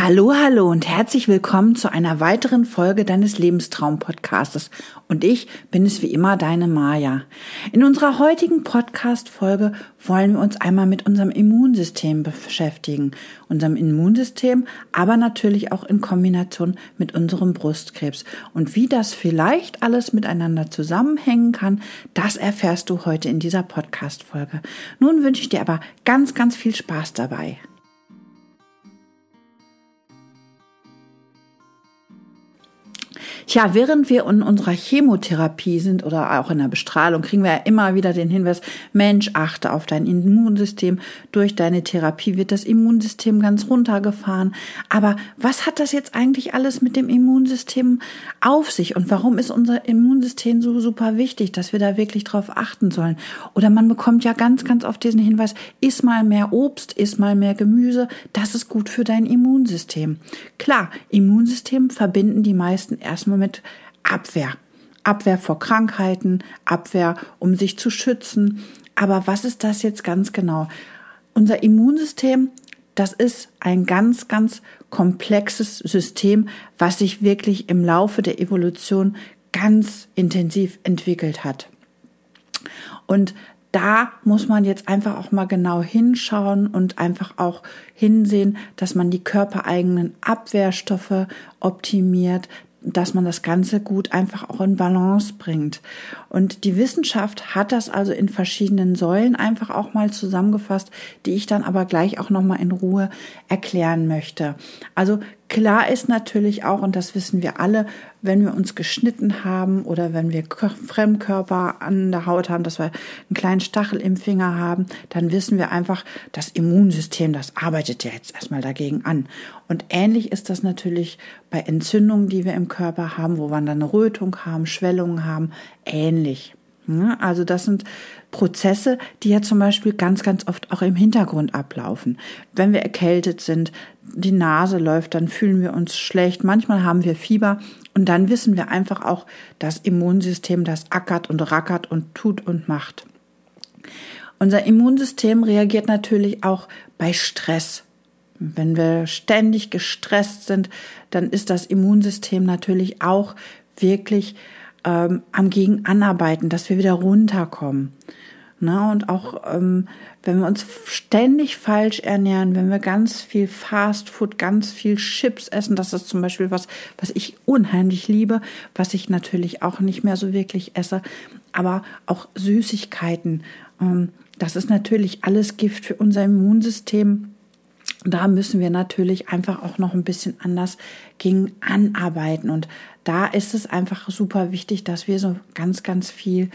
Hallo, hallo und herzlich willkommen zu einer weiteren Folge deines Lebenstraum-Podcastes. Und ich bin es wie immer, deine Maja. In unserer heutigen Podcast-Folge wollen wir uns einmal mit unserem Immunsystem beschäftigen. Unserem Immunsystem, aber natürlich auch in Kombination mit unserem Brustkrebs. Und wie das vielleicht alles miteinander zusammenhängen kann, das erfährst du heute in dieser Podcast-Folge. Nun wünsche ich dir aber ganz, ganz viel Spaß dabei. Tja, während wir in unserer Chemotherapie sind oder auch in der Bestrahlung, kriegen wir ja immer wieder den Hinweis, Mensch, achte auf dein Immunsystem. Durch deine Therapie wird das Immunsystem ganz runtergefahren. Aber was hat das jetzt eigentlich alles mit dem Immunsystem auf sich? Und warum ist unser Immunsystem so super wichtig, dass wir da wirklich drauf achten sollen? Oder man bekommt ja ganz, ganz oft diesen Hinweis, iss mal mehr Obst, iss mal mehr Gemüse. Das ist gut für dein Immunsystem. Klar, Immunsystem verbinden die meisten erstmal mit Abwehr. Abwehr vor Krankheiten, Abwehr, um sich zu schützen. Aber was ist das jetzt ganz genau? Unser Immunsystem, das ist ein ganz, ganz komplexes System, was sich wirklich im Laufe der Evolution ganz intensiv entwickelt hat. Und da muss man jetzt einfach auch mal genau hinschauen und einfach auch hinsehen, dass man die körpereigenen Abwehrstoffe optimiert, dass man das Ganze gut einfach auch in Balance bringt. Und die Wissenschaft hat das also in verschiedenen Säulen einfach auch mal zusammengefasst, die ich dann aber gleich auch nochmal in Ruhe erklären möchte. Also klar ist natürlich auch, und das wissen wir alle, wenn wir uns geschnitten haben oder wenn wir Fremdkörper an der Haut haben, dass wir einen kleinen Stachel im Finger haben, dann wissen wir einfach, das Immunsystem, das arbeitet ja jetzt erstmal dagegen an. Und ähnlich ist das natürlich bei Entzündungen, die wir im Körper haben, wo wir dann eine Rötung haben, Schwellungen haben, ähnlich. Also das sind Prozesse, die ja zum Beispiel ganz, ganz oft auch im Hintergrund ablaufen. Wenn wir erkältet sind, die Nase läuft, dann fühlen wir uns schlecht, manchmal haben wir Fieber und dann wissen wir einfach auch, das Immunsystem, das ackert und rackert und tut und macht. Unser Immunsystem reagiert natürlich auch bei Stress. Wenn wir ständig gestresst sind, dann ist das Immunsystem natürlich auch wirklich ähm, am Gegenanarbeiten, dass wir wieder runterkommen. Na, und auch ähm, wenn wir uns ständig falsch ernähren, wenn wir ganz viel Fast Food, ganz viel Chips essen, das ist zum Beispiel was, was ich unheimlich liebe, was ich natürlich auch nicht mehr so wirklich esse, aber auch Süßigkeiten, ähm, das ist natürlich alles Gift für unser Immunsystem. Da müssen wir natürlich einfach auch noch ein bisschen anders gegen anarbeiten. Und da ist es einfach super wichtig, dass wir so ganz, ganz viel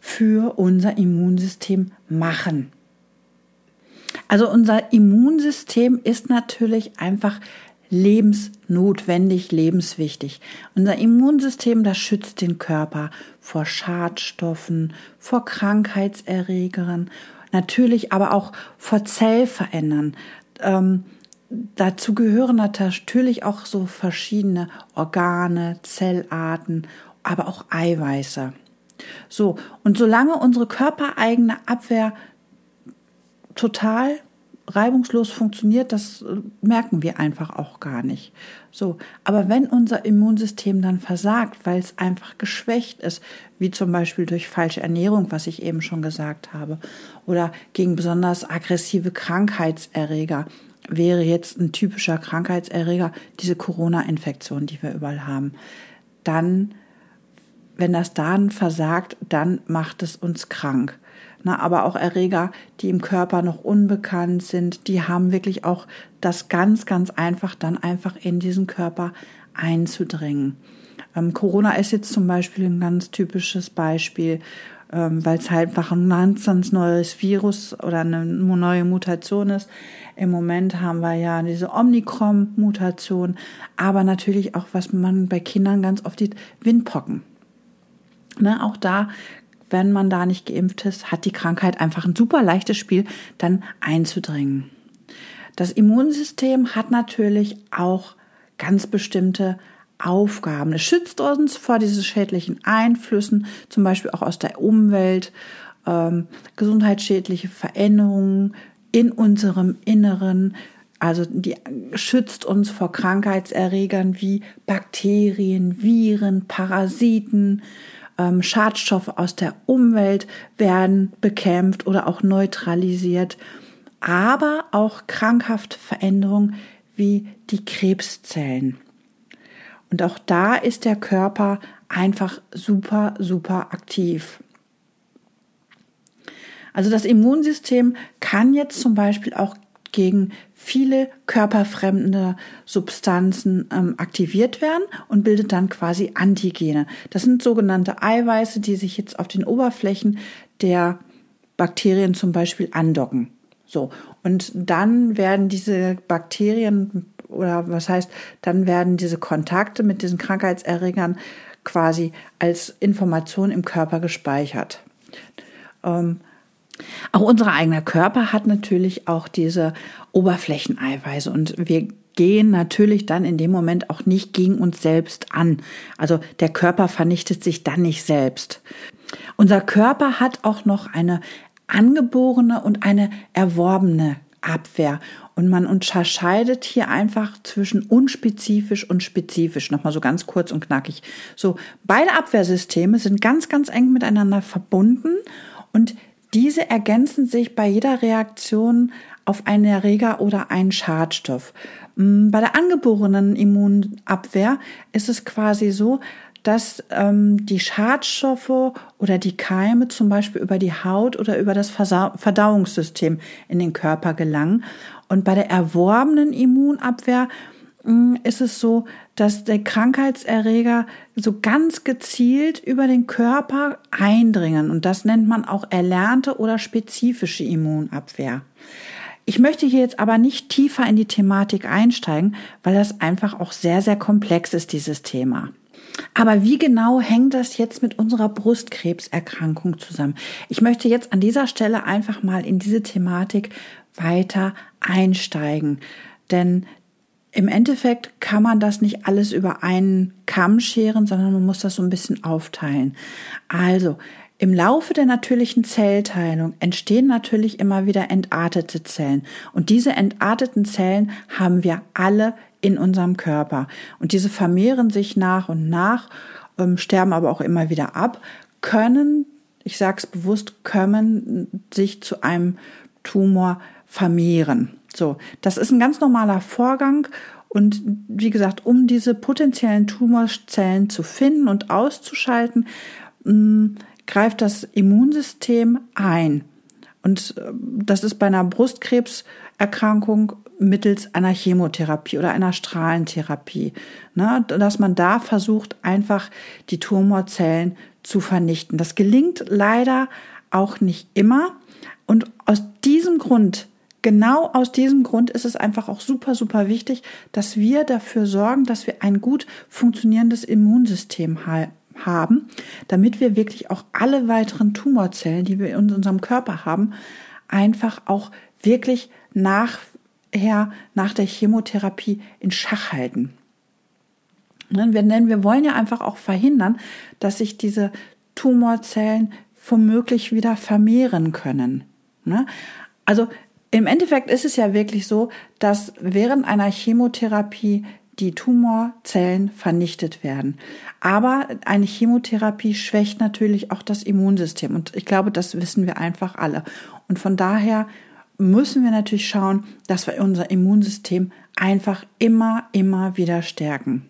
für unser Immunsystem machen. Also unser Immunsystem ist natürlich einfach lebensnotwendig, lebenswichtig. Unser Immunsystem, das schützt den Körper vor Schadstoffen, vor Krankheitserregern, natürlich aber auch vor Zellverändern. Ähm, dazu gehören natürlich auch so verschiedene Organe, Zellarten, aber auch Eiweiße. So, und solange unsere körpereigene Abwehr total reibungslos funktioniert, das äh, merken wir einfach auch gar nicht. So, aber wenn unser Immunsystem dann versagt, weil es einfach geschwächt ist, wie zum Beispiel durch falsche Ernährung, was ich eben schon gesagt habe, oder gegen besonders aggressive Krankheitserreger, wäre jetzt ein typischer Krankheitserreger diese Corona-Infektion, die wir überall haben, dann, wenn das dann versagt, dann macht es uns krank. Na, aber auch Erreger, die im Körper noch unbekannt sind, die haben wirklich auch das ganz, ganz einfach, dann einfach in diesen Körper einzudringen. Ähm, Corona ist jetzt zum Beispiel ein ganz typisches Beispiel, ähm, weil es halt einfach ein ganz, ganz neues Virus oder eine neue Mutation ist. Im Moment haben wir ja diese Omikron-Mutation, aber natürlich auch, was man bei Kindern ganz oft sieht, Windpocken. Ne, auch da wenn man da nicht geimpft ist, hat die Krankheit einfach ein super leichtes Spiel, dann einzudringen. Das Immunsystem hat natürlich auch ganz bestimmte Aufgaben. Es schützt uns vor diesen schädlichen Einflüssen, zum Beispiel auch aus der Umwelt, ähm, gesundheitsschädliche Veränderungen in unserem Inneren. Also die schützt uns vor Krankheitserregern wie Bakterien, Viren, Parasiten, ähm, Schadstoffe aus der Umwelt werden bekämpft oder auch neutralisiert, aber auch krankhafte Veränderungen wie die Krebszellen. Und auch da ist der Körper einfach super, super aktiv. Also das Immunsystem kann jetzt zum Beispiel auch gegen viele körperfremde Substanzen ähm, aktiviert werden und bildet dann quasi Antigene. Das sind sogenannte Eiweiße, die sich jetzt auf den Oberflächen der Bakterien zum Beispiel andocken. So. Und dann werden diese Bakterien oder was heißt, dann werden diese Kontakte mit diesen Krankheitserregern quasi als Information im Körper gespeichert. Ähm, auch unser eigener Körper hat natürlich auch diese Oberflächeneiweiße und wir gehen natürlich dann in dem Moment auch nicht gegen uns selbst an. Also der Körper vernichtet sich dann nicht selbst. Unser Körper hat auch noch eine angeborene und eine erworbene Abwehr. Und man unterscheidet hier einfach zwischen unspezifisch und spezifisch. Nochmal so ganz kurz und knackig. So, beide Abwehrsysteme sind ganz, ganz eng miteinander verbunden und diese ergänzen sich bei jeder Reaktion auf einen Erreger oder einen Schadstoff. Mm, bei der angeborenen Immunabwehr ist es quasi so, dass ähm, die Schadstoffe oder die Keime zum Beispiel über die Haut oder über das Verdauungssystem in den Körper gelangen. Und bei der erworbenen Immunabwehr mm, ist es so, dass der Krankheitserreger so ganz gezielt über den Körper eindringen. Und das nennt man auch erlernte oder spezifische Immunabwehr. Ich möchte hier jetzt aber nicht tiefer in die Thematik einsteigen, weil das einfach auch sehr, sehr komplex ist, dieses Thema. Aber wie genau hängt das jetzt mit unserer Brustkrebserkrankung zusammen? Ich möchte jetzt an dieser Stelle einfach mal in diese Thematik weiter einsteigen. Denn im Endeffekt kann man das nicht alles über einen Kamm scheren, sondern man muss das so ein bisschen aufteilen. Also, im Laufe der natürlichen Zellteilung entstehen natürlich immer wieder entartete Zellen. Und diese entarteten Zellen haben wir alle in unserem Körper. Und diese vermehren sich nach und nach, ähm, sterben aber auch immer wieder ab, können, ich sage es bewusst, können sich zu einem Tumor vermehren. So, das ist ein ganz normaler Vorgang und wie gesagt, um diese potenziellen Tumorzellen zu finden und auszuschalten, mm, greift das Immunsystem ein. Und äh, das ist bei einer Brustkrebserkrankung mittels einer Chemotherapie oder einer Strahlentherapie, ne, dass man da versucht, einfach die Tumorzellen zu vernichten. Das gelingt leider auch nicht immer. Und aus diesem Grund genau aus diesem Grund ist es einfach auch super, super wichtig, dass wir dafür sorgen, dass wir ein gut funktionierendes Immunsystem haben, damit wir wirklich auch alle weiteren Tumorzellen, die wir in unserem Körper haben, einfach auch wirklich nachher, nach der Chemotherapie in Schach halten. Wir wollen ja einfach auch verhindern, dass sich diese Tumorzellen womöglich wieder vermehren können. Ne? Also im Endeffekt ist es ja wirklich so, dass während einer Chemotherapie die Tumorzellen vernichtet werden. Aber eine Chemotherapie schwächt natürlich auch das Immunsystem. Und ich glaube, das wissen wir einfach alle. Und von daher müssen wir natürlich schauen, dass wir unser Immunsystem einfach immer, immer wieder stärken.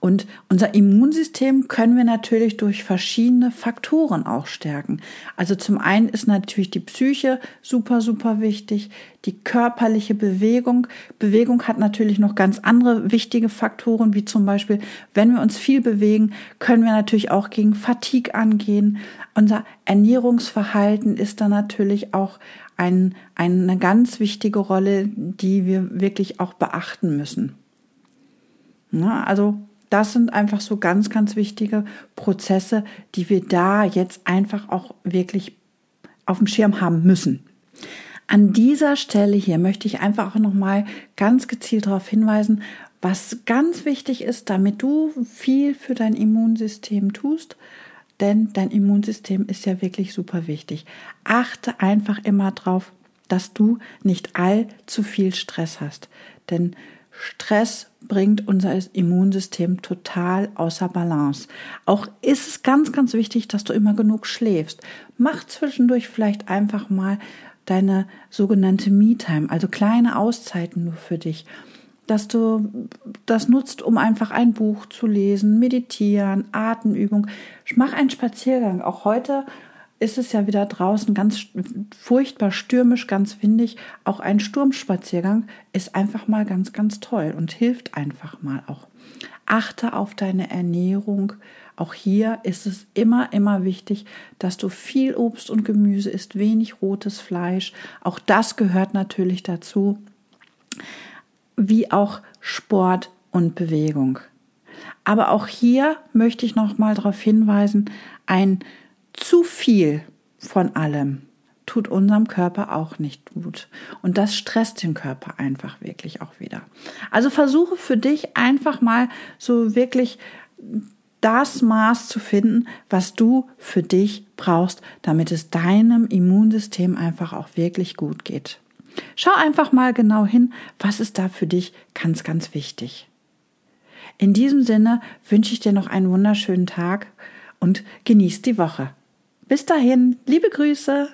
Und unser Immunsystem können wir natürlich durch verschiedene Faktoren auch stärken. Also zum einen ist natürlich die Psyche super, super wichtig, die körperliche Bewegung. Bewegung hat natürlich noch ganz andere wichtige Faktoren, wie zum Beispiel, wenn wir uns viel bewegen, können wir natürlich auch gegen Fatigue angehen. Unser Ernährungsverhalten ist da natürlich auch ein, eine ganz wichtige Rolle, die wir wirklich auch beachten müssen. Na, also das sind einfach so ganz, ganz wichtige Prozesse, die wir da jetzt einfach auch wirklich auf dem Schirm haben müssen. An dieser Stelle hier möchte ich einfach auch nochmal ganz gezielt darauf hinweisen, was ganz wichtig ist, damit du viel für dein Immunsystem tust, denn dein Immunsystem ist ja wirklich super wichtig. Achte einfach immer drauf, dass du nicht allzu viel Stress hast. Denn Stress bringt unser Immunsystem total außer Balance. Auch ist es ganz, ganz wichtig, dass du immer genug schläfst. Mach zwischendurch vielleicht einfach mal deine sogenannte Me-Time, also kleine Auszeiten nur für dich dass du das nutzt, um einfach ein Buch zu lesen, meditieren, Atemübung. Mach einen Spaziergang. Auch heute ist es ja wieder draußen ganz furchtbar stürmisch, ganz windig. Auch ein Sturmspaziergang ist einfach mal ganz, ganz toll und hilft einfach mal auch. Achte auf deine Ernährung. Auch hier ist es immer, immer wichtig, dass du viel Obst und Gemüse isst, wenig rotes Fleisch. Auch das gehört natürlich dazu wie auch Sport und Bewegung. Aber auch hier möchte ich noch mal darauf hinweisen, ein zu viel von allem tut unserem Körper auch nicht gut. Und das stresst den Körper einfach wirklich auch wieder. Also versuche für dich einfach mal so wirklich das Maß zu finden, was du für dich brauchst, damit es deinem Immunsystem einfach auch wirklich gut geht. Schau einfach mal genau hin, was ist da für dich ganz, ganz wichtig. In diesem Sinne wünsche ich dir noch einen wunderschönen Tag und genieß die Woche. Bis dahin, liebe Grüße.